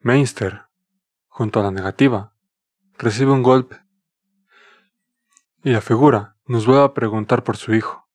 Mainster, junto a la negativa, recibe un golpe y la figura nos vuelve a preguntar por su hijo.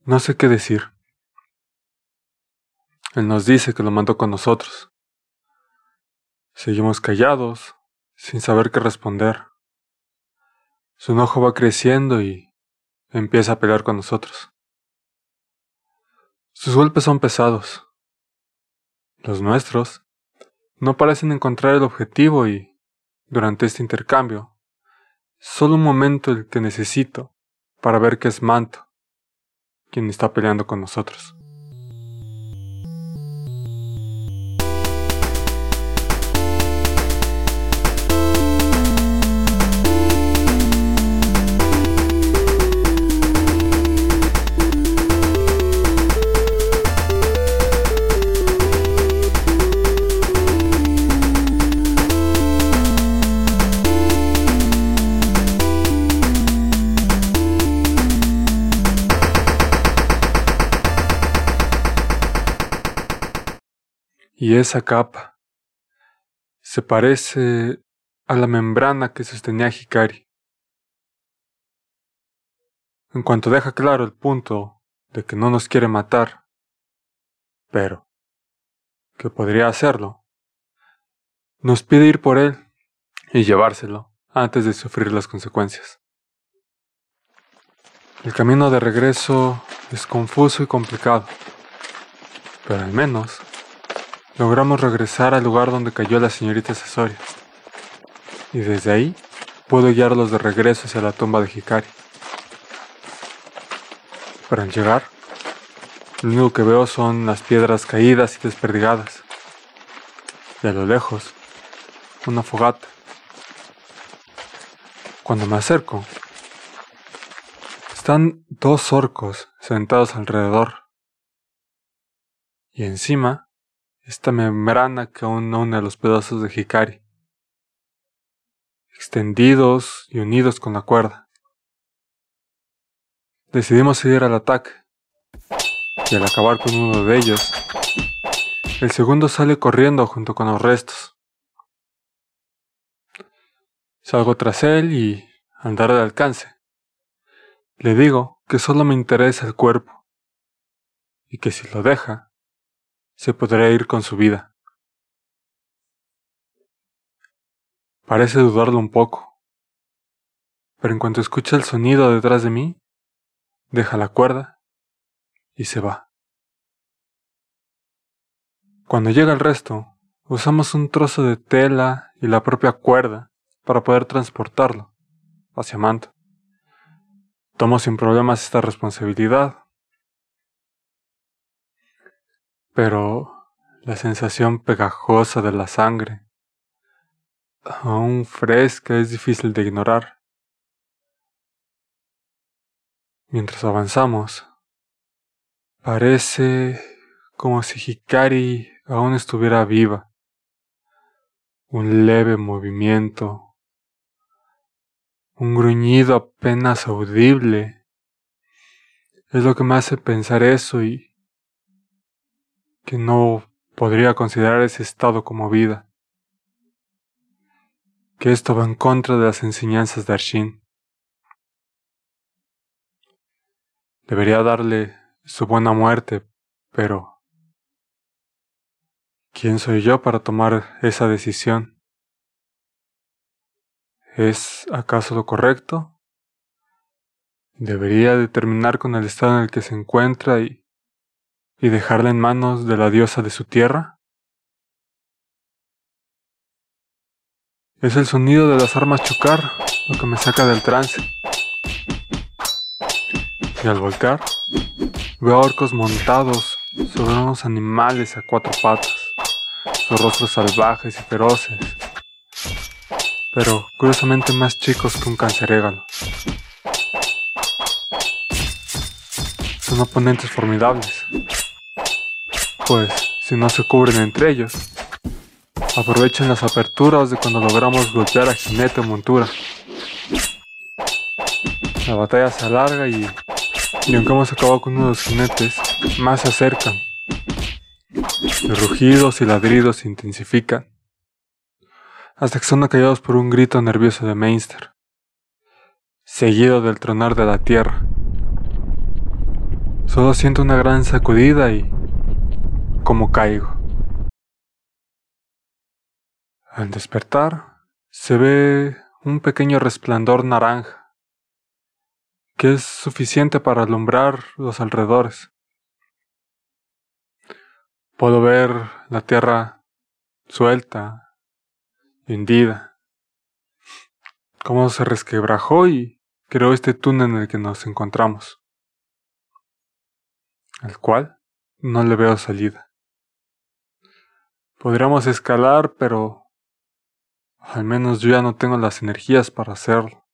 No sé qué decir. Él nos dice que lo mandó con nosotros. Seguimos callados, sin saber qué responder. Su enojo va creciendo y empieza a pelear con nosotros. Sus golpes son pesados. Los nuestros no parecen encontrar el objetivo y, durante este intercambio, solo un momento el que necesito para ver que es Manto quien está peleando con nosotros. Y esa capa se parece a la membrana que sostenía Hikari. En cuanto deja claro el punto de que no nos quiere matar, pero que podría hacerlo, nos pide ir por él y llevárselo antes de sufrir las consecuencias. El camino de regreso es confuso y complicado, pero al menos logramos regresar al lugar donde cayó la señorita Cesoria. Y desde ahí puedo guiarlos de regreso hacia la tumba de Hikari. Pero al llegar, lo único que veo son las piedras caídas y desperdigadas. Y a lo lejos, una fogata. Cuando me acerco, están dos orcos sentados alrededor. Y encima esta membrana que aún une a los pedazos de Hikari, extendidos y unidos con la cuerda. Decidimos seguir al ataque, y al acabar con uno de ellos, el segundo sale corriendo junto con los restos. Salgo tras él y, al dar alcance, le digo que solo me interesa el cuerpo, y que si lo deja, se podrá ir con su vida. Parece dudarlo un poco, pero en cuanto escucha el sonido detrás de mí, deja la cuerda y se va. Cuando llega el resto, usamos un trozo de tela y la propia cuerda para poder transportarlo hacia Manto. Tomo sin problemas esta responsabilidad pero la sensación pegajosa de la sangre, aún fresca, es difícil de ignorar. Mientras avanzamos, parece como si Hikari aún estuviera viva. Un leve movimiento, un gruñido apenas audible, es lo que me hace pensar eso y que no podría considerar ese estado como vida, que esto va en contra de las enseñanzas de Arshin. Debería darle su buena muerte, pero ¿quién soy yo para tomar esa decisión? ¿Es acaso lo correcto? Debería determinar con el estado en el que se encuentra y y dejarla en manos de la diosa de su tierra? Es el sonido de las armas chocar lo que me saca del trance. Y al volcar, veo orcos montados sobre unos animales a cuatro patas, sus rostros salvajes y feroces, pero curiosamente más chicos que un cancerégalo. Son oponentes formidables, pues si no se cubren entre ellos, aprovechan las aperturas de cuando logramos golpear a jinete o montura. La batalla se alarga y, y aunque hemos acabado con uno de los jinetes, más se acercan. Los rugidos y ladridos se intensifican, hasta que son acallados por un grito nervioso de Mainster, seguido del tronar de la tierra. Solo siento una gran sacudida y como caigo. Al despertar, se ve un pequeño resplandor naranja, que es suficiente para alumbrar los alrededores. Puedo ver la tierra suelta, hundida, cómo se resquebrajó y creó este túnel en el que nos encontramos, al cual no le veo salida. Podríamos escalar, pero al menos yo ya no tengo las energías para hacerlo.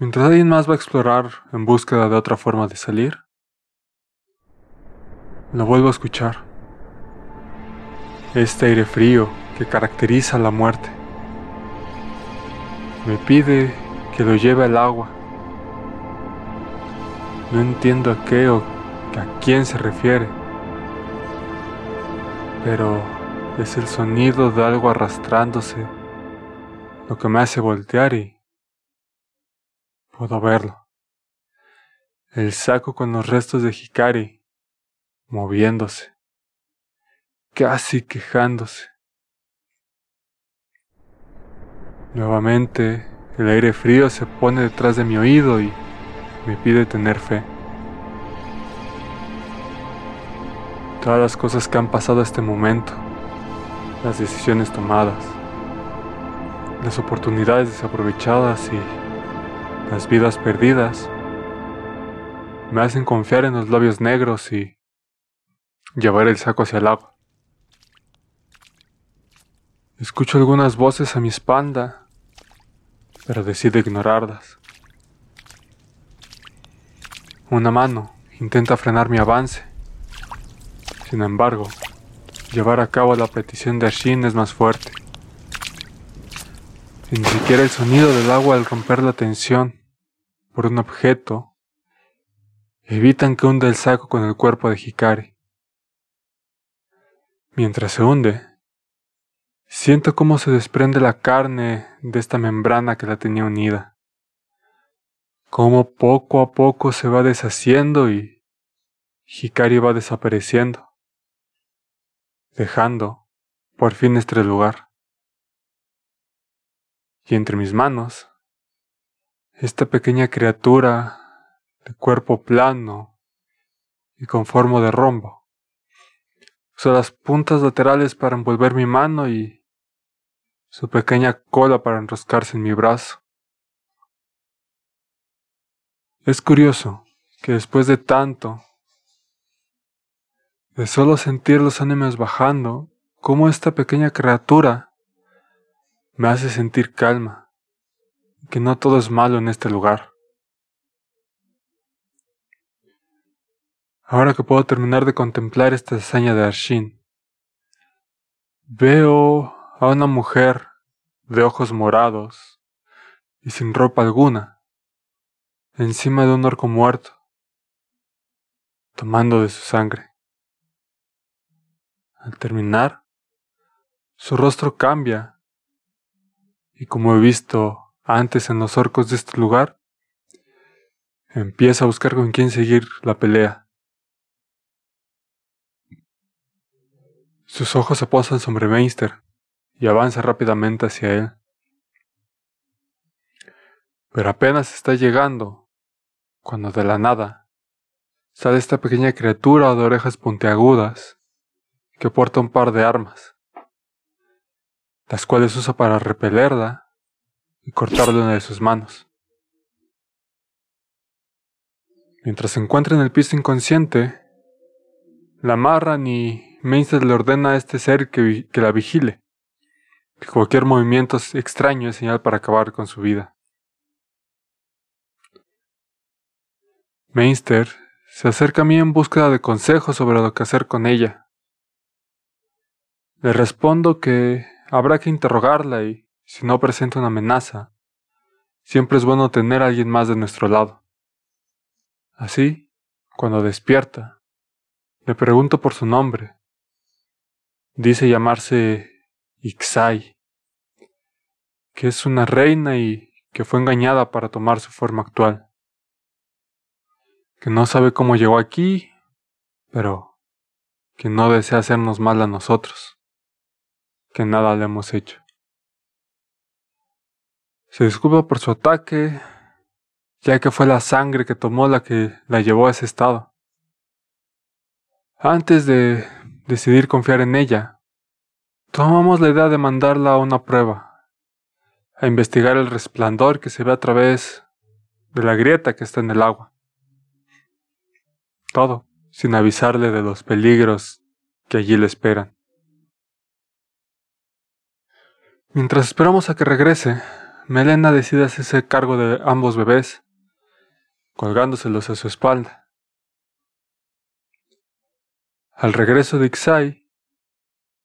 Mientras alguien más va a explorar en búsqueda de otra forma de salir, lo vuelvo a escuchar. Este aire frío que caracteriza la muerte. Me pide que lo lleve al agua. No entiendo a qué o a quién se refiere. Pero es el sonido de algo arrastrándose lo que me hace voltear y puedo verlo. El saco con los restos de Hikari moviéndose, casi quejándose. Nuevamente, el aire frío se pone detrás de mi oído y me pide tener fe. Todas las cosas que han pasado a este momento, las decisiones tomadas, las oportunidades desaprovechadas y las vidas perdidas, me hacen confiar en los labios negros y llevar el saco hacia el agua. Escucho algunas voces a mi espalda, pero decido ignorarlas. Una mano intenta frenar mi avance. Sin embargo, llevar a cabo la petición de Ashin es más fuerte. Ni siquiera el sonido del agua al romper la tensión por un objeto evitan que hunda el saco con el cuerpo de Hikari. Mientras se hunde, siento cómo se desprende la carne de esta membrana que la tenía unida. Cómo poco a poco se va deshaciendo y Hikari va desapareciendo, dejando por fin este lugar. Y entre mis manos, esta pequeña criatura de cuerpo plano y con forma de rombo Usa las puntas laterales para envolver mi mano y su pequeña cola para enroscarse en mi brazo. Es curioso que después de tanto, de solo sentir los ánimos bajando, como esta pequeña criatura me hace sentir calma, que no todo es malo en este lugar. Ahora que puedo terminar de contemplar esta hazaña de Arshin, veo a una mujer de ojos morados y sin ropa alguna, encima de un orco muerto, tomando de su sangre. Al terminar, su rostro cambia y como he visto antes en los orcos de este lugar, empieza a buscar con quién seguir la pelea. Sus ojos se posan sobre Meister y avanza rápidamente hacia él. Pero apenas está llegando, cuando de la nada sale esta pequeña criatura de orejas puntiagudas que porta un par de armas, las cuales usa para repelerla y cortarle una de sus manos. Mientras se encuentra en el piso inconsciente, la amarran y Mainster le ordena a este ser que, la vigile, que cualquier movimiento extraño es señal para acabar con su vida. Mainster se acerca a mí en búsqueda de consejos sobre lo que hacer con ella. Le respondo que habrá que interrogarla y, si no presenta una amenaza, siempre es bueno tener a alguien más de nuestro lado. Así, cuando despierta, Le pregunto por su nombre. Dice llamarse Ixai, que es una reina y que fue engañada para tomar su forma actual. Que no sabe cómo llegó aquí, pero que no desea hacernos mal a nosotros, que nada le hemos hecho. Se disculpa por su ataque, ya que fue la sangre que tomó la que la llevó a ese estado. Antes de decidir confiar en ella, tomamos la idea de mandarla a una prueba, a investigar el resplandor que se ve a través de la grieta que está en el agua. Todo, sin avisarle de los peligros que allí le esperan. Mientras esperamos a que regrese, Melena decide hacerse cargo de ambos bebés colgándoselos a su espalda. Al regreso de Ixai,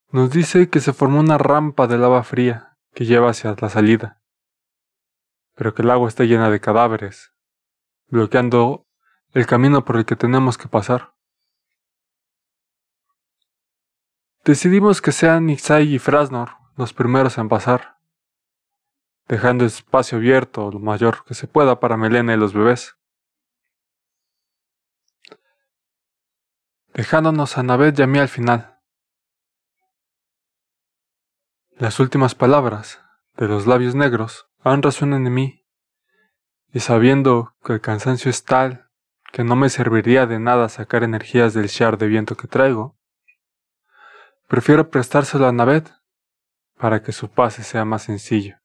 nos dice que se formó una rampa de lava fría que lleva hacia la salida, pero que el agua está llena de cadáveres, bloqueando el camino por el que tenemos que pasar. Decidimos que sean Ixai y Frasnor los primeros en pasar, dejando espacio abierto lo mayor que se pueda para Melena y los bebés. dejándonos a Naved y a mí al final. Las últimas palabras de los labios negros aún resuenan en mí, y sabiendo que el cansancio es tal que no me serviría de nada sacar energías del shard de viento que traigo, prefiero prestárselo a Naved para que su pase sea más sencillo.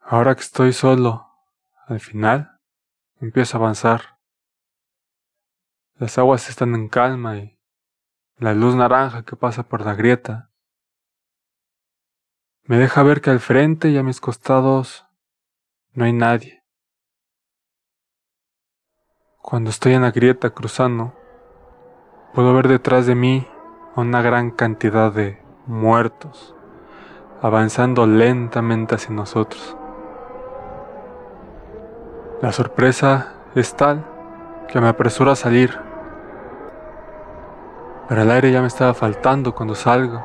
Ahora que estoy solo, al final, empiezo a avanzar las aguas están en calma y la luz naranja que pasa por la grieta me deja ver que al frente y a mis costados no hay nadie. Cuando estoy en la grieta cruzando, puedo ver detrás de mí una gran cantidad de muertos avanzando lentamente hacia nosotros. La sorpresa es tal que me apresuro a salir pero el aire ya me estaba faltando cuando salgo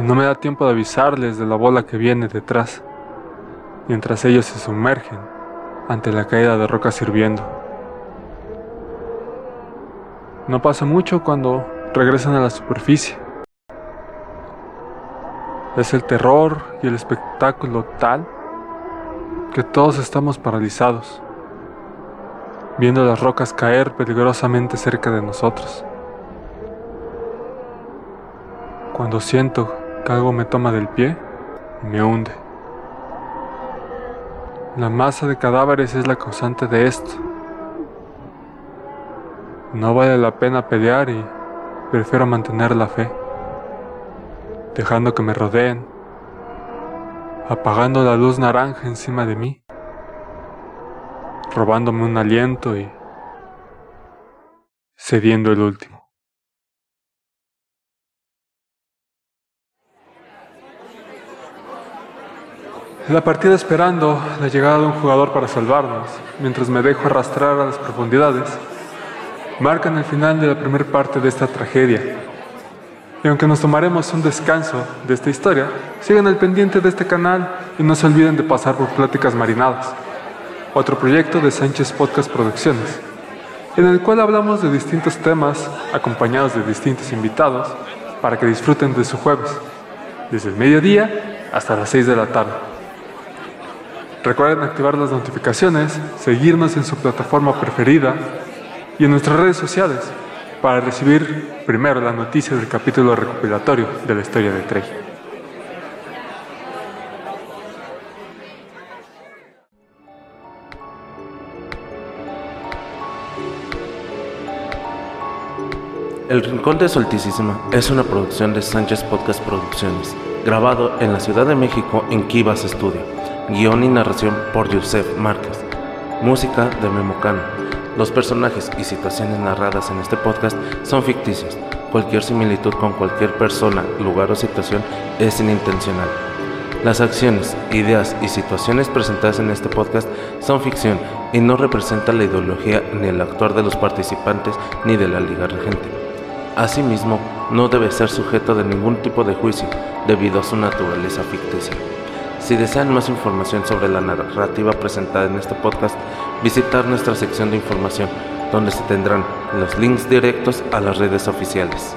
y no me da tiempo de avisarles de la bola que viene detrás, mientras ellos se sumergen ante la caída de rocas hirviendo. No pasa mucho cuando regresan a la superficie. Es el terror y el espectáculo tal que todos estamos paralizados, viendo las rocas caer peligrosamente cerca de nosotros. cuando siento que algo me toma del pie me hunde. La masa de cadáveres es la causante de esto. No vale la pena pelear y prefiero mantener la fe, dejando que me rodeen, apagando la luz naranja encima de mí, robándome un aliento y cediendo el último. La partida esperando la llegada de un jugador para salvarnos, mientras me dejo arrastrar a las profundidades, marcan el final de la primera parte de esta tragedia. Y aunque nos tomaremos un descanso de esta historia, sigan al pendiente de este canal y no se olviden de pasar por Pláticas Marinadas, otro proyecto de Sánchez Podcast Producciones, en el cual hablamos de distintos temas acompañados de distintos invitados para que disfruten de su jueves, desde el mediodía hasta las 6 de la tarde. Recuerden activar las notificaciones, seguirnos en su plataforma preferida y en nuestras redes sociales para recibir primero la noticia del capítulo recopilatorio de la historia de Trey. El Rincón de Solticísima es una producción de Sánchez Podcast Producciones, grabado en la Ciudad de México en Kivas Studio. Guión y narración por Yusef Márquez. Música de Memocano. Los personajes y situaciones narradas en este podcast son ficticios. Cualquier similitud con cualquier persona, lugar o situación es inintencional. Las acciones, ideas y situaciones presentadas en este podcast son ficción y no representan la ideología ni el actuar de los participantes ni de la Liga Regente. Asimismo, no debe ser sujeto de ningún tipo de juicio debido a su naturaleza ficticia. Si desean más información sobre la narrativa presentada en este podcast, visitar nuestra sección de información, donde se tendrán los links directos a las redes oficiales.